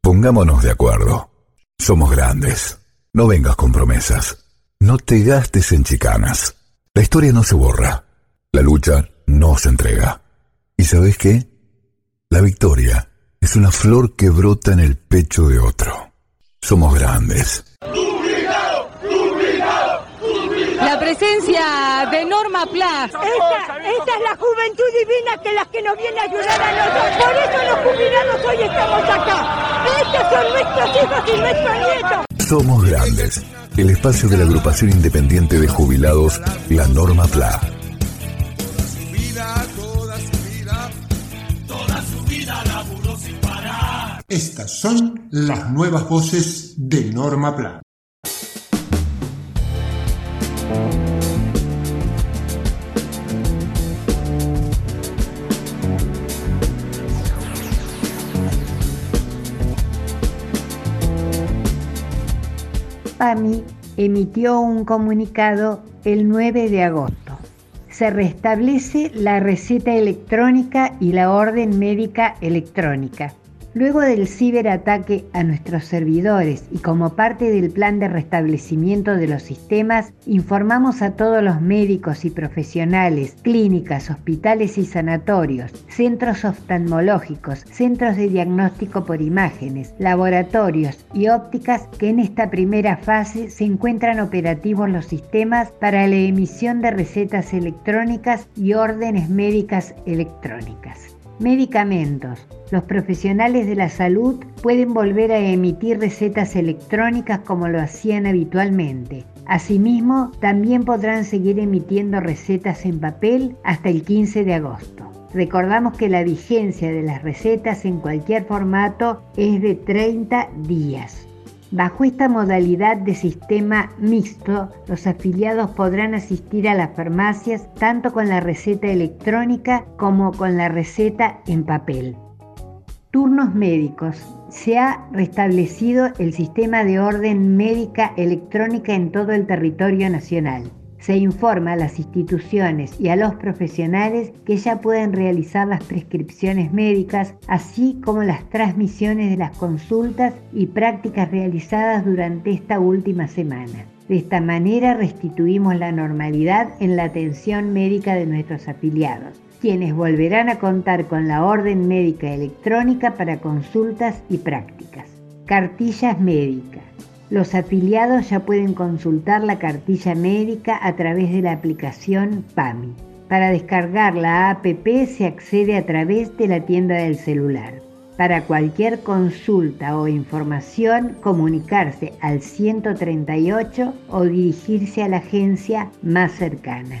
pongámonos de acuerdo. Somos grandes. No vengas con promesas. No te gastes en chicanas. La historia no se borra. La lucha no se entrega. ¿Y sabes qué? La victoria es una flor que brota en el pecho de otro. Somos grandes. La presencia de Norma Plas. Esta, esta es la juventud divina que las que nos viene a ayudar a nosotros. Por eso los jubilados hoy estamos acá. Estos son nuestros hijos y nuestros nietos. Somos grandes. El espacio de la agrupación independiente de jubilados, la Norma Pla. Estas son las nuevas voces de Norma Pla. PAMI emitió un comunicado el 9 de agosto. Se restablece la receta electrónica y la orden médica electrónica. Luego del ciberataque a nuestros servidores y como parte del plan de restablecimiento de los sistemas, informamos a todos los médicos y profesionales, clínicas, hospitales y sanatorios, centros oftalmológicos, centros de diagnóstico por imágenes, laboratorios y ópticas que en esta primera fase se encuentran operativos los sistemas para la emisión de recetas electrónicas y órdenes médicas electrónicas. Medicamentos. Los profesionales de la salud pueden volver a emitir recetas electrónicas como lo hacían habitualmente. Asimismo, también podrán seguir emitiendo recetas en papel hasta el 15 de agosto. Recordamos que la vigencia de las recetas en cualquier formato es de 30 días. Bajo esta modalidad de sistema mixto, los afiliados podrán asistir a las farmacias tanto con la receta electrónica como con la receta en papel. Turnos médicos. Se ha restablecido el sistema de orden médica electrónica en todo el territorio nacional se informa a las instituciones y a los profesionales que ya pueden realizar las prescripciones médicas, así como las transmisiones de las consultas y prácticas realizadas durante esta última semana. De esta manera restituimos la normalidad en la atención médica de nuestros afiliados, quienes volverán a contar con la orden médica electrónica para consultas y prácticas. Cartillas médicas. Los afiliados ya pueden consultar la cartilla médica a través de la aplicación PAMI. Para descargar la APP se accede a través de la tienda del celular. Para cualquier consulta o información, comunicarse al 138 o dirigirse a la agencia más cercana.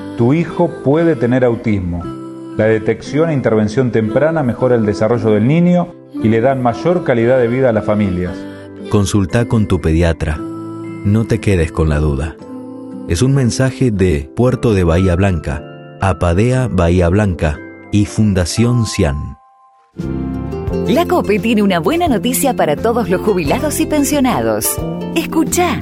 tu hijo puede tener autismo. La detección e intervención temprana mejora el desarrollo del niño y le dan mayor calidad de vida a las familias. Consulta con tu pediatra. No te quedes con la duda. Es un mensaje de Puerto de Bahía Blanca, Apadea Bahía Blanca y Fundación Cian. La COPE tiene una buena noticia para todos los jubilados y pensionados. Escucha.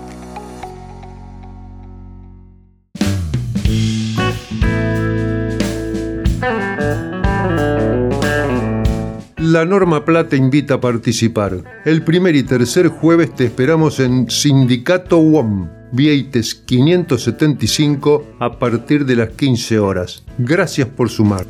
La Norma Plata invita a participar. El primer y tercer jueves te esperamos en Sindicato WOM, Vieites 575, a partir de las 15 horas. Gracias por sumar.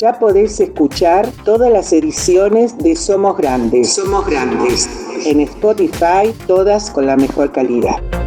Ya podés escuchar todas las ediciones de Somos Grandes. Somos Grandes. En Spotify, todas con la mejor calidad.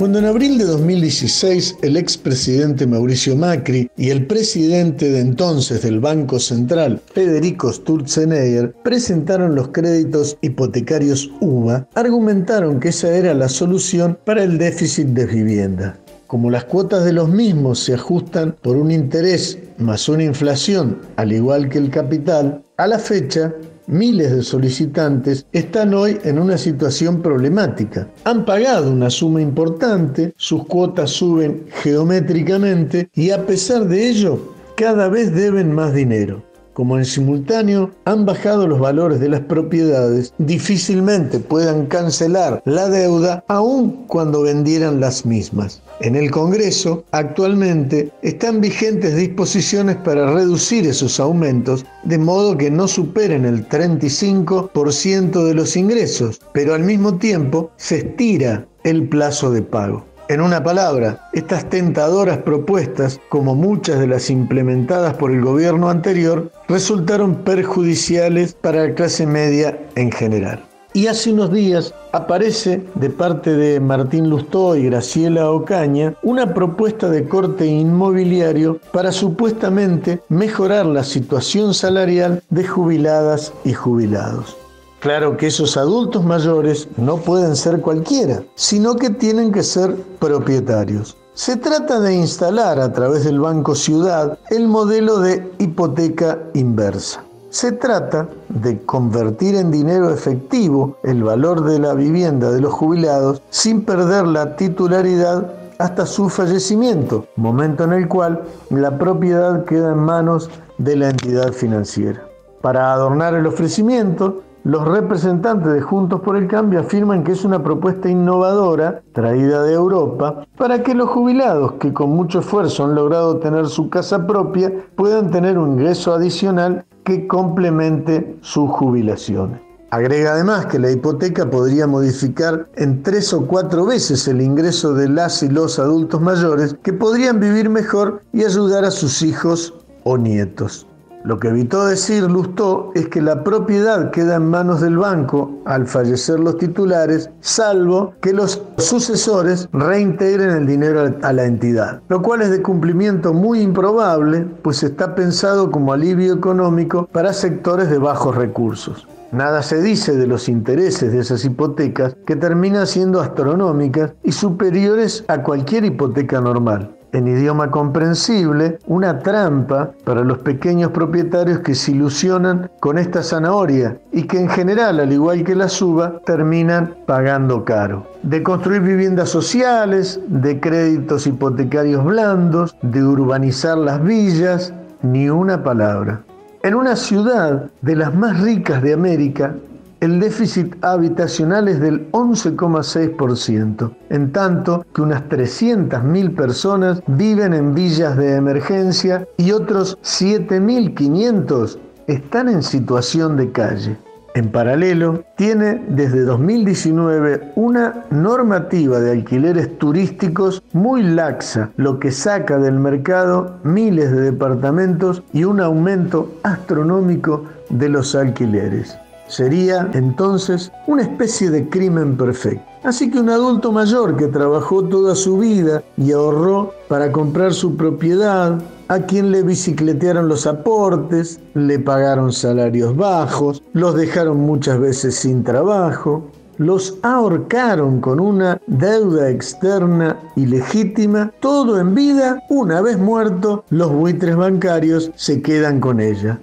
Cuando en abril de 2016 el expresidente Mauricio Macri y el presidente de entonces del Banco Central, Federico Sturzenegger, presentaron los créditos hipotecarios UBA, argumentaron que esa era la solución para el déficit de vivienda. Como las cuotas de los mismos se ajustan por un interés más una inflación, al igual que el capital, a la fecha miles de solicitantes están hoy en una situación problemática. Han pagado una suma importante, sus cuotas suben geométricamente y a pesar de ello, cada vez deben más dinero como en simultáneo han bajado los valores de las propiedades, difícilmente puedan cancelar la deuda aun cuando vendieran las mismas. En el Congreso actualmente están vigentes disposiciones para reducir esos aumentos de modo que no superen el 35% de los ingresos, pero al mismo tiempo se estira el plazo de pago. En una palabra, estas tentadoras propuestas, como muchas de las implementadas por el gobierno anterior, resultaron perjudiciales para la clase media en general. Y hace unos días aparece de parte de Martín Lustó y Graciela Ocaña una propuesta de corte inmobiliario para supuestamente mejorar la situación salarial de jubiladas y jubilados. Claro que esos adultos mayores no pueden ser cualquiera, sino que tienen que ser propietarios. Se trata de instalar a través del Banco Ciudad el modelo de hipoteca inversa. Se trata de convertir en dinero efectivo el valor de la vivienda de los jubilados sin perder la titularidad hasta su fallecimiento, momento en el cual la propiedad queda en manos de la entidad financiera. Para adornar el ofrecimiento, los representantes de Juntos por el Cambio afirman que es una propuesta innovadora traída de Europa para que los jubilados que con mucho esfuerzo han logrado tener su casa propia puedan tener un ingreso adicional que complemente sus jubilaciones. Agrega además que la hipoteca podría modificar en tres o cuatro veces el ingreso de las y los adultos mayores que podrían vivir mejor y ayudar a sus hijos o nietos. Lo que evitó decir Lustó es que la propiedad queda en manos del banco al fallecer los titulares, salvo que los sucesores reintegren el dinero a la entidad, lo cual es de cumplimiento muy improbable, pues está pensado como alivio económico para sectores de bajos recursos. Nada se dice de los intereses de esas hipotecas que terminan siendo astronómicas y superiores a cualquier hipoteca normal en idioma comprensible, una trampa para los pequeños propietarios que se ilusionan con esta zanahoria y que en general, al igual que la suba, terminan pagando caro. De construir viviendas sociales, de créditos hipotecarios blandos, de urbanizar las villas, ni una palabra. En una ciudad de las más ricas de América, el déficit habitacional es del 11,6%, en tanto que unas 300.000 personas viven en villas de emergencia y otros 7.500 están en situación de calle. En paralelo, tiene desde 2019 una normativa de alquileres turísticos muy laxa, lo que saca del mercado miles de departamentos y un aumento astronómico de los alquileres. Sería entonces una especie de crimen perfecto. Así que un adulto mayor que trabajó toda su vida y ahorró para comprar su propiedad, a quien le bicicletearon los aportes, le pagaron salarios bajos, los dejaron muchas veces sin trabajo, los ahorcaron con una deuda externa ilegítima, todo en vida, una vez muerto, los buitres bancarios se quedan con ella.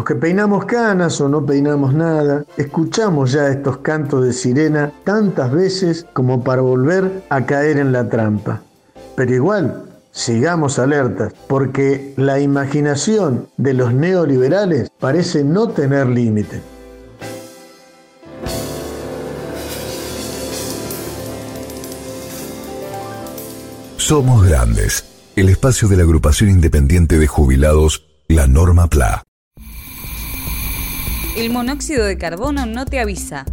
Los que peinamos canas o no peinamos nada, escuchamos ya estos cantos de sirena tantas veces como para volver a caer en la trampa. Pero igual, sigamos alertas, porque la imaginación de los neoliberales parece no tener límite. Somos Grandes, el espacio de la agrupación independiente de jubilados, la Norma PLA. El monóxido de carbono no te avisa.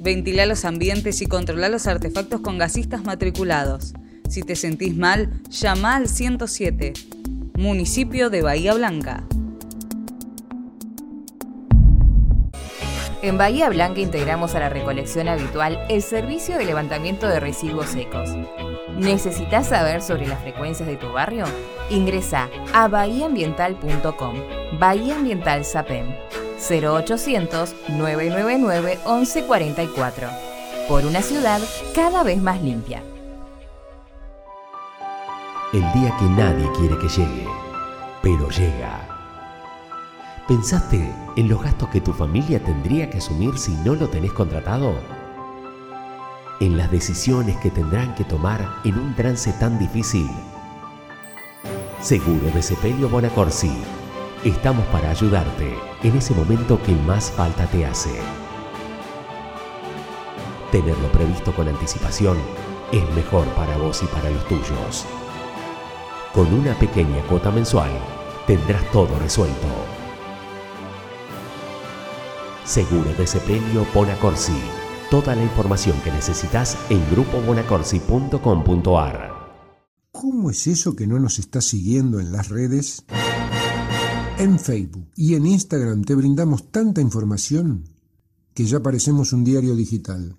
Ventila los ambientes y controla los artefactos con gasistas matriculados. Si te sentís mal, llama al 107. Municipio de Bahía Blanca. En Bahía Blanca integramos a la recolección habitual el servicio de levantamiento de residuos secos. ¿Necesitas saber sobre las frecuencias de tu barrio? Ingresa a bahiaambiental.com. Bahía Ambiental 0800-999-1144. Por una ciudad cada vez más limpia. El día que nadie quiere que llegue, pero llega. ¿Pensaste en los gastos que tu familia tendría que asumir si no lo tenés contratado? En las decisiones que tendrán que tomar en un trance tan difícil. Seguro de Sepelio Bonacorsi Estamos para ayudarte en ese momento que más falta te hace. Tenerlo previsto con anticipación es mejor para vos y para los tuyos. Con una pequeña cuota mensual tendrás todo resuelto. Seguro de Sepelio Bonacorsi. Toda la información que necesitas en grupobonacorsi.com.ar. ¿Cómo es eso que no nos está siguiendo en las redes? En Facebook y en Instagram te brindamos tanta información que ya parecemos un diario digital.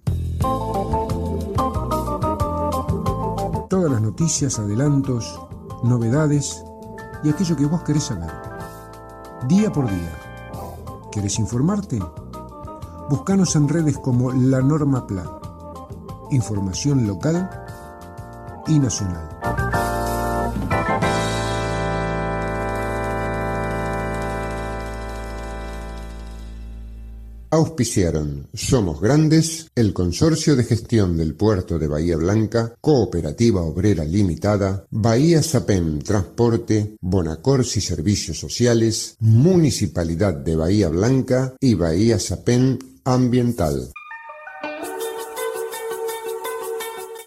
Todas las noticias, adelantos, novedades y aquello que vos querés saber. Día por día. ¿Querés informarte? Búscanos en redes como La Norma Plan. Información local y nacional. Auspiciaron Somos Grandes, el Consorcio de Gestión del Puerto de Bahía Blanca, Cooperativa Obrera Limitada, Bahía Sapem Transporte, Bonacorsi Servicios Sociales, Municipalidad de Bahía Blanca y Bahía Sapem Ambiental.